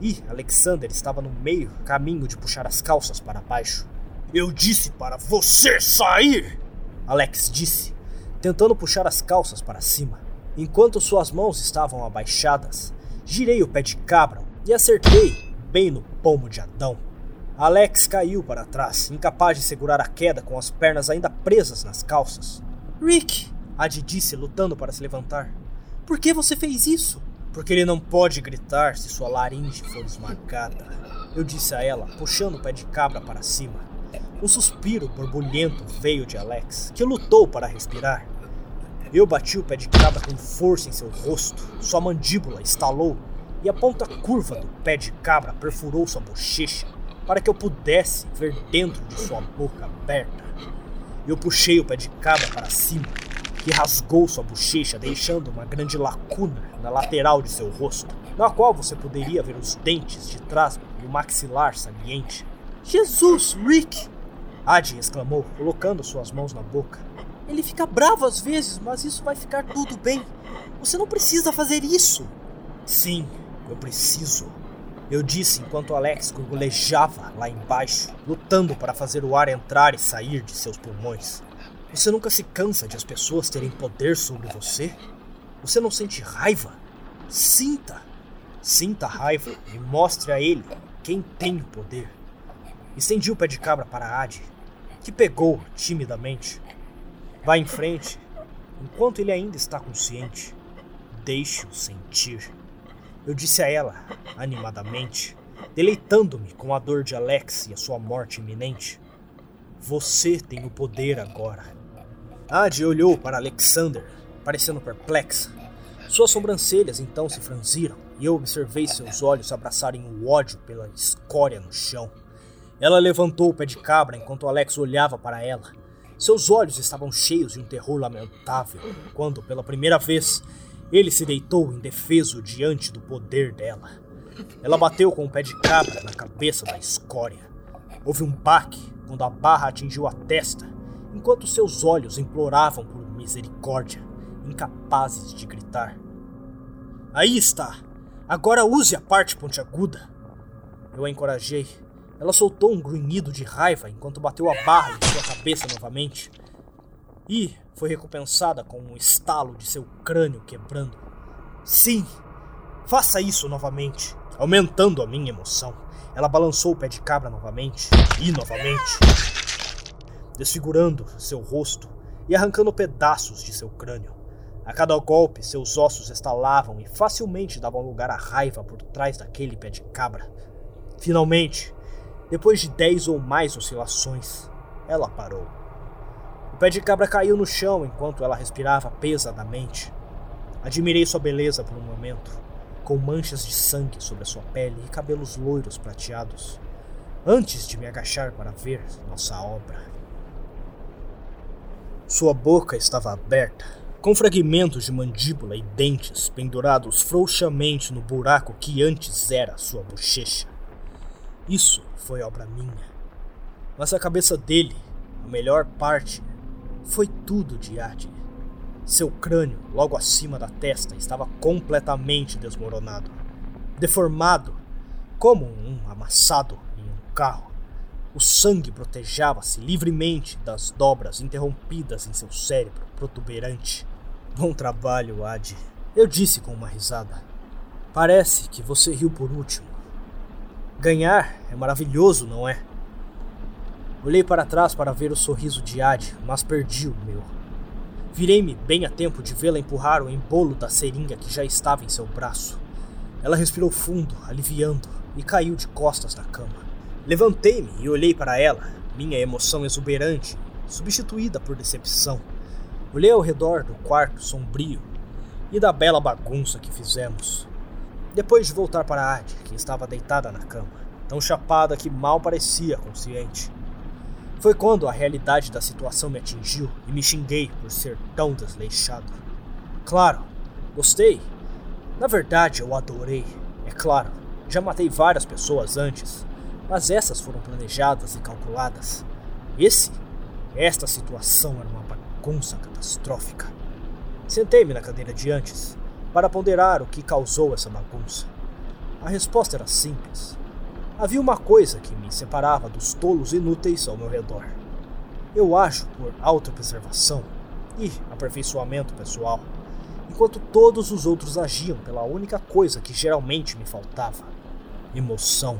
E Alexander estava no meio caminho de puxar as calças para baixo. Eu disse para você sair! Alex disse, tentando puxar as calças para cima. Enquanto suas mãos estavam abaixadas, girei o pé de cabra e acertei bem no pomo de Adão. Alex caiu para trás, incapaz de segurar a queda com as pernas ainda presas nas calças. Rick, Adi disse, lutando para se levantar. Por que você fez isso? Porque ele não pode gritar se sua laringe for esmagada. Eu disse a ela, puxando o pé de cabra para cima. Um suspiro borbulhento veio de Alex, que lutou para respirar. Eu bati o pé de cabra com força em seu rosto, sua mandíbula estalou e a ponta curva do pé de cabra perfurou sua bochecha para que eu pudesse ver dentro de sua boca aberta. Eu puxei o pé de cabra para cima, que rasgou sua bochecha, deixando uma grande lacuna na lateral de seu rosto, na qual você poderia ver os dentes de trás e o maxilar saliente. Jesus, Rick! Adi exclamou, colocando suas mãos na boca. Ele fica bravo às vezes, mas isso vai ficar tudo bem. Você não precisa fazer isso. Sim, eu preciso. Eu disse enquanto Alex gorgolejava lá embaixo, lutando para fazer o ar entrar e sair de seus pulmões. Você nunca se cansa de as pessoas terem poder sobre você? Você não sente raiva? Sinta! Sinta a raiva e mostre a ele quem tem o poder. Estendi o pé de cabra para Adi, que pegou timidamente. Vá em frente, enquanto ele ainda está consciente. Deixe-o sentir. Eu disse a ela, animadamente, deleitando-me com a dor de Alex e a sua morte iminente. Você tem o poder agora. Adi olhou para Alexander, parecendo perplexa. Suas sobrancelhas então se franziram e eu observei seus olhos abraçarem o ódio pela escória no chão. Ela levantou o pé de cabra enquanto Alex olhava para ela. Seus olhos estavam cheios de um terror lamentável quando, pela primeira vez, ele se deitou indefeso diante do poder dela. Ela bateu com o pé de cabra na cabeça da escória. Houve um baque quando a barra atingiu a testa, enquanto seus olhos imploravam por misericórdia, incapazes de gritar. Aí está! Agora use a parte pontiaguda! Eu a encorajei ela soltou um grunhido de raiva enquanto bateu a barra em sua cabeça novamente. E foi recompensada com um estalo de seu crânio quebrando. Sim, faça isso novamente, aumentando a minha emoção. Ela balançou o pé de cabra novamente e novamente, desfigurando seu rosto e arrancando pedaços de seu crânio. A cada golpe, seus ossos estalavam e facilmente davam lugar à raiva por trás daquele pé de cabra. Finalmente, depois de dez ou mais oscilações, ela parou. O pé de cabra caiu no chão enquanto ela respirava pesadamente. Admirei sua beleza por um momento, com manchas de sangue sobre a sua pele e cabelos loiros prateados, antes de me agachar para ver nossa obra. Sua boca estava aberta, com fragmentos de mandíbula e dentes pendurados frouxamente no buraco que antes era sua bochecha. Isso foi obra minha. Mas a cabeça dele, a melhor parte, foi tudo de arte. Seu crânio, logo acima da testa, estava completamente desmoronado, deformado, como um amassado em um carro. O sangue protejava-se livremente das dobras interrompidas em seu cérebro protuberante. Bom trabalho, Ad. Eu disse com uma risada. Parece que você riu por último. Ganhar é maravilhoso, não é? Olhei para trás para ver o sorriso de Ad, mas perdi o meu. Virei-me bem a tempo de vê-la empurrar o embolo da seringa que já estava em seu braço. Ela respirou fundo, aliviando, e caiu de costas na cama. Levantei-me e olhei para ela, minha emoção exuberante, substituída por decepção. Olhei ao redor do quarto sombrio e da bela bagunça que fizemos. Depois de voltar para a Ad, que estava deitada na cama, tão chapada que mal parecia consciente. Foi quando a realidade da situação me atingiu e me xinguei por ser tão desleixado. Claro, gostei. Na verdade, eu adorei. É claro, já matei várias pessoas antes, mas essas foram planejadas e calculadas. Esse, esta situação era uma bagunça catastrófica. Sentei-me na cadeira de antes para ponderar o que causou essa bagunça. A resposta era simples. Havia uma coisa que me separava dos tolos inúteis ao meu redor. Eu ajo por autopreservação e aperfeiçoamento pessoal, enquanto todos os outros agiam pela única coisa que geralmente me faltava: emoção.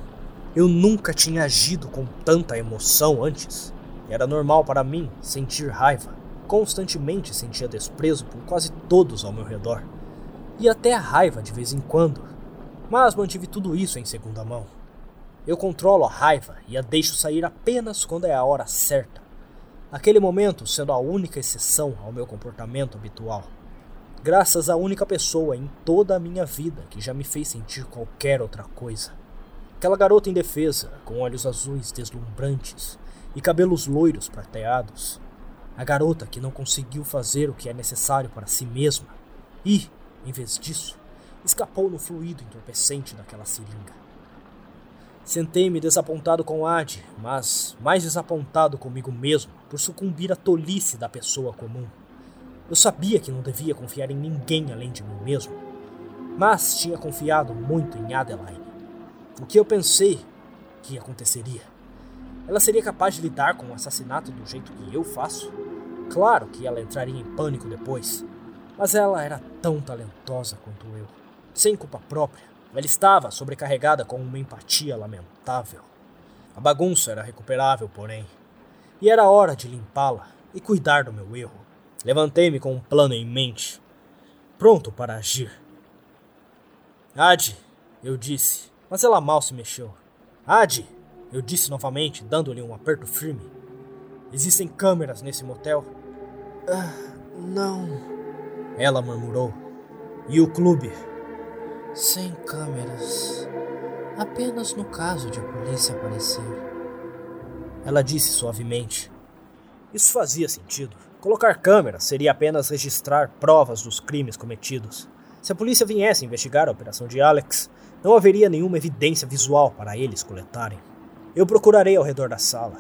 Eu nunca tinha agido com tanta emoção antes. Era normal para mim sentir raiva. Constantemente sentia desprezo por quase todos ao meu redor. E até a raiva de vez em quando. Mas mantive tudo isso em segunda mão. Eu controlo a raiva e a deixo sair apenas quando é a hora certa. Aquele momento sendo a única exceção ao meu comportamento habitual. Graças à única pessoa em toda a minha vida que já me fez sentir qualquer outra coisa. Aquela garota indefesa, com olhos azuis deslumbrantes e cabelos loiros prateados. A garota que não conseguiu fazer o que é necessário para si mesma e, em vez disso, escapou no fluido entorpecente daquela seringa. Sentei-me desapontado com Ad, mas mais desapontado comigo mesmo por sucumbir à tolice da pessoa comum. Eu sabia que não devia confiar em ninguém além de mim mesmo, mas tinha confiado muito em Adeline. O que eu pensei que aconteceria? Ela seria capaz de lidar com o assassinato do jeito que eu faço? Claro que ela entraria em pânico depois, mas ela era tão talentosa quanto eu, sem culpa própria ela estava sobrecarregada com uma empatia lamentável. A bagunça era recuperável, porém, e era hora de limpá-la e cuidar do meu erro. Levantei-me com um plano em mente, pronto para agir. Ade, eu disse, mas ela mal se mexeu. Ade, eu disse novamente, dando-lhe um aperto firme. Existem câmeras nesse motel? Ah, não. Ela murmurou. E o clube? Sem câmeras. Apenas no caso de a polícia aparecer. Ela disse suavemente. Isso fazia sentido. Colocar câmeras seria apenas registrar provas dos crimes cometidos. Se a polícia viesse investigar a operação de Alex, não haveria nenhuma evidência visual para eles coletarem. Eu procurarei ao redor da sala,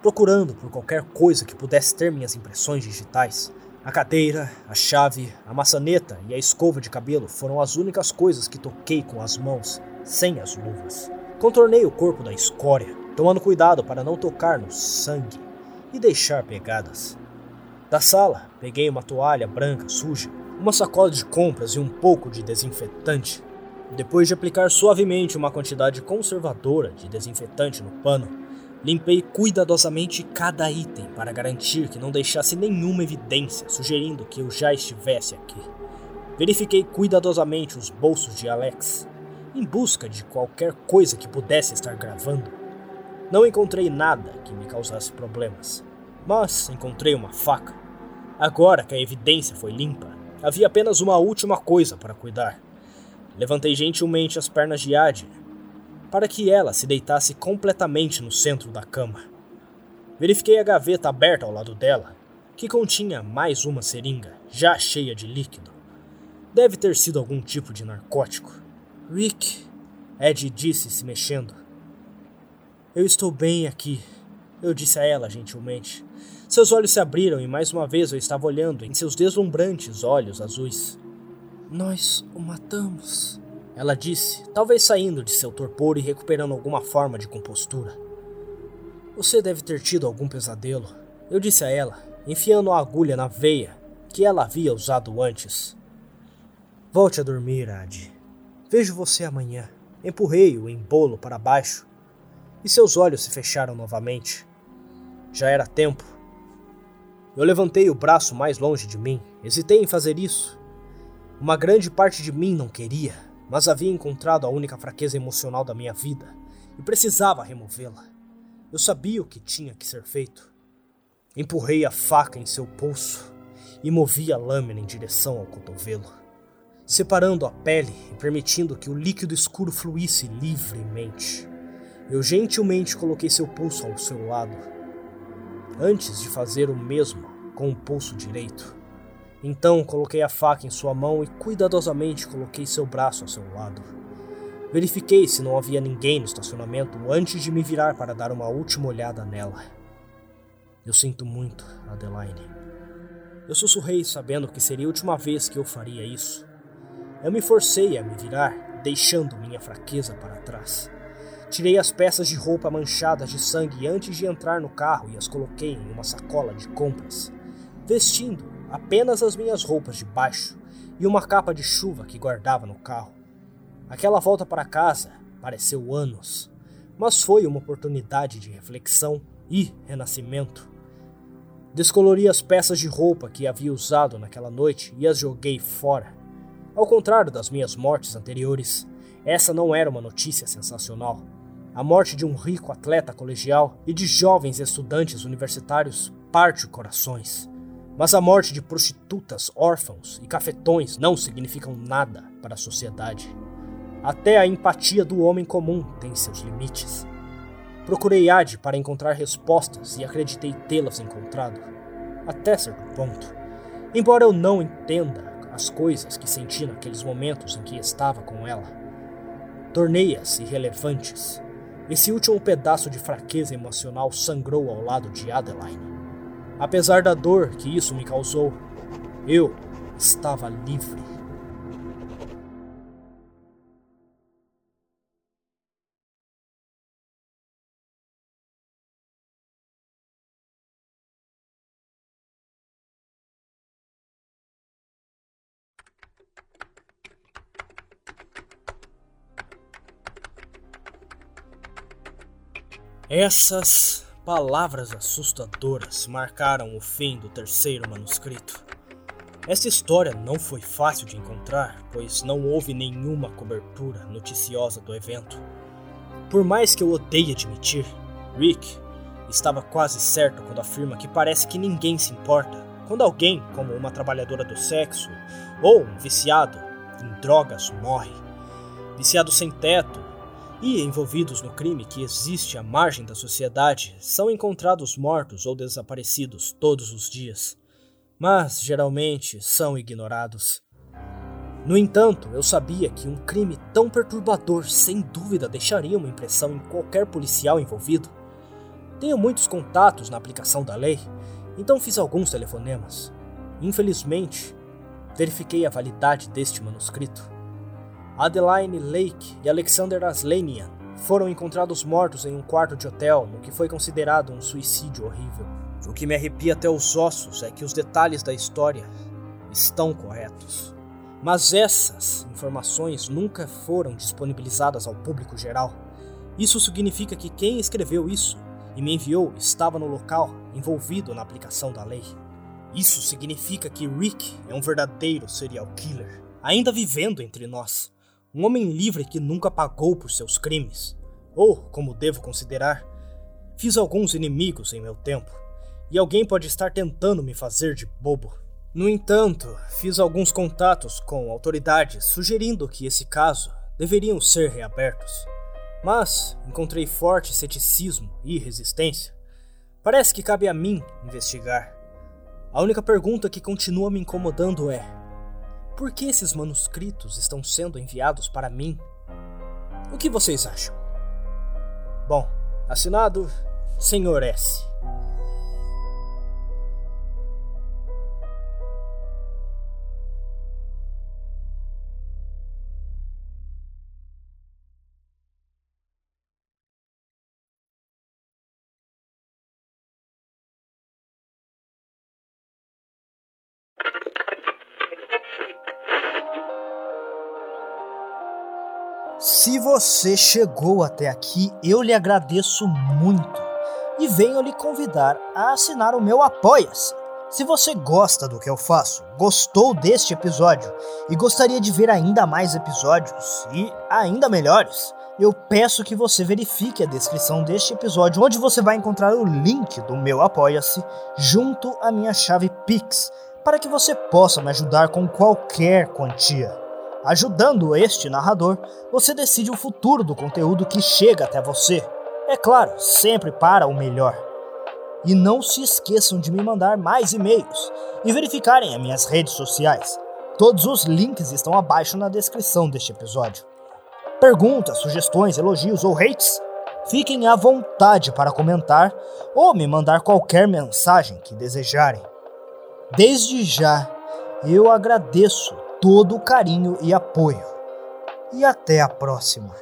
procurando por qualquer coisa que pudesse ter minhas impressões digitais, a cadeira, a chave, a maçaneta e a escova de cabelo foram as únicas coisas que toquei com as mãos, sem as luvas. Contornei o corpo da escória, tomando cuidado para não tocar no sangue e deixar pegadas. Da sala, peguei uma toalha branca suja, uma sacola de compras e um pouco de desinfetante. Depois de aplicar suavemente uma quantidade conservadora de desinfetante no pano, Limpei cuidadosamente cada item para garantir que não deixasse nenhuma evidência sugerindo que eu já estivesse aqui. Verifiquei cuidadosamente os bolsos de Alex, em busca de qualquer coisa que pudesse estar gravando. Não encontrei nada que me causasse problemas, mas encontrei uma faca. Agora que a evidência foi limpa, havia apenas uma última coisa para cuidar. Levantei gentilmente as pernas de Adi para que ela se deitasse completamente no centro da cama. Verifiquei a gaveta aberta ao lado dela, que continha mais uma seringa, já cheia de líquido. Deve ter sido algum tipo de narcótico. Rick, Ed disse, se mexendo. Eu estou bem aqui, eu disse a ela gentilmente. Seus olhos se abriram e mais uma vez eu estava olhando em seus deslumbrantes olhos azuis. Nós o matamos. Ela disse, talvez saindo de seu torpor e recuperando alguma forma de compostura. Você deve ter tido algum pesadelo, eu disse a ela, enfiando a agulha na veia que ela havia usado antes. Volte a dormir, Ad. Vejo você amanhã. Empurrei-o em bolo para baixo e seus olhos se fecharam novamente. Já era tempo. Eu levantei o braço mais longe de mim, hesitei em fazer isso. Uma grande parte de mim não queria, mas havia encontrado a única fraqueza emocional da minha vida e precisava removê-la. Eu sabia o que tinha que ser feito. Empurrei a faca em seu pulso e movi a lâmina em direção ao cotovelo, separando a pele e permitindo que o líquido escuro fluísse livremente. Eu gentilmente coloquei seu pulso ao seu lado, antes de fazer o mesmo com o pulso direito. Então coloquei a faca em sua mão e cuidadosamente coloquei seu braço ao seu lado. Verifiquei se não havia ninguém no estacionamento antes de me virar para dar uma última olhada nela. Eu sinto muito, Adeline. Eu sussurrei sabendo que seria a última vez que eu faria isso. Eu me forcei a me virar, deixando minha fraqueza para trás. Tirei as peças de roupa manchadas de sangue antes de entrar no carro e as coloquei em uma sacola de compras, vestindo apenas as minhas roupas de baixo e uma capa de chuva que guardava no carro. Aquela volta para casa pareceu anos, mas foi uma oportunidade de reflexão e renascimento. Descolori as peças de roupa que havia usado naquela noite e as joguei fora. Ao contrário das minhas mortes anteriores, essa não era uma notícia sensacional. A morte de um rico atleta colegial e de jovens estudantes universitários parte corações. Mas a morte de prostitutas, órfãos e cafetões não significam nada para a sociedade. Até a empatia do homem comum tem seus limites. Procurei Ad para encontrar respostas e acreditei tê-las encontrado, até certo ponto. Embora eu não entenda as coisas que senti naqueles momentos em que estava com ela, tornei-as irrelevantes esse último pedaço de fraqueza emocional sangrou ao lado de Adeline. Apesar da dor que isso me causou, eu estava livre. Essas palavras assustadoras marcaram o fim do terceiro manuscrito. Esta história não foi fácil de encontrar, pois não houve nenhuma cobertura noticiosa do evento. Por mais que eu odeie admitir, Rick estava quase certo quando afirma que parece que ninguém se importa quando alguém, como uma trabalhadora do sexo ou um viciado em drogas, morre. Viciado sem teto, e envolvidos no crime que existe à margem da sociedade são encontrados mortos ou desaparecidos todos os dias, mas geralmente são ignorados. No entanto, eu sabia que um crime tão perturbador sem dúvida deixaria uma impressão em qualquer policial envolvido. Tenho muitos contatos na aplicação da lei, então fiz alguns telefonemas. Infelizmente, verifiquei a validade deste manuscrito. Adeline Lake e Alexander Aslanian foram encontrados mortos em um quarto de hotel no que foi considerado um suicídio horrível. O que me arrepia até os ossos é que os detalhes da história estão corretos. Mas essas informações nunca foram disponibilizadas ao público geral. Isso significa que quem escreveu isso e me enviou estava no local envolvido na aplicação da lei. Isso significa que Rick é um verdadeiro serial killer, ainda vivendo entre nós um homem livre que nunca pagou por seus crimes. Ou, como devo considerar, fiz alguns inimigos em meu tempo, e alguém pode estar tentando me fazer de bobo. No entanto, fiz alguns contatos com autoridades sugerindo que esse caso deveriam ser reabertos. Mas encontrei forte ceticismo e resistência. Parece que cabe a mim investigar. A única pergunta que continua me incomodando é: por que esses manuscritos estão sendo enviados para mim? O que vocês acham? Bom, assinado Senhor S. você chegou até aqui, eu lhe agradeço muito. e venho lhe convidar a assinar o meu Apoia-se. Se você gosta do que eu faço, gostou deste episódio e gostaria de ver ainda mais episódios e ainda melhores, eu peço que você verifique a descrição deste episódio, onde você vai encontrar o link do meu Apoia-se junto à minha chave Pix, para que você possa me ajudar com qualquer quantia. Ajudando este narrador, você decide o futuro do conteúdo que chega até você. É claro, sempre para o melhor. E não se esqueçam de me mandar mais e-mails e verificarem as minhas redes sociais. Todos os links estão abaixo na descrição deste episódio. Perguntas, sugestões, elogios ou hates? Fiquem à vontade para comentar ou me mandar qualquer mensagem que desejarem. Desde já, eu agradeço todo o carinho e apoio. E até a próxima.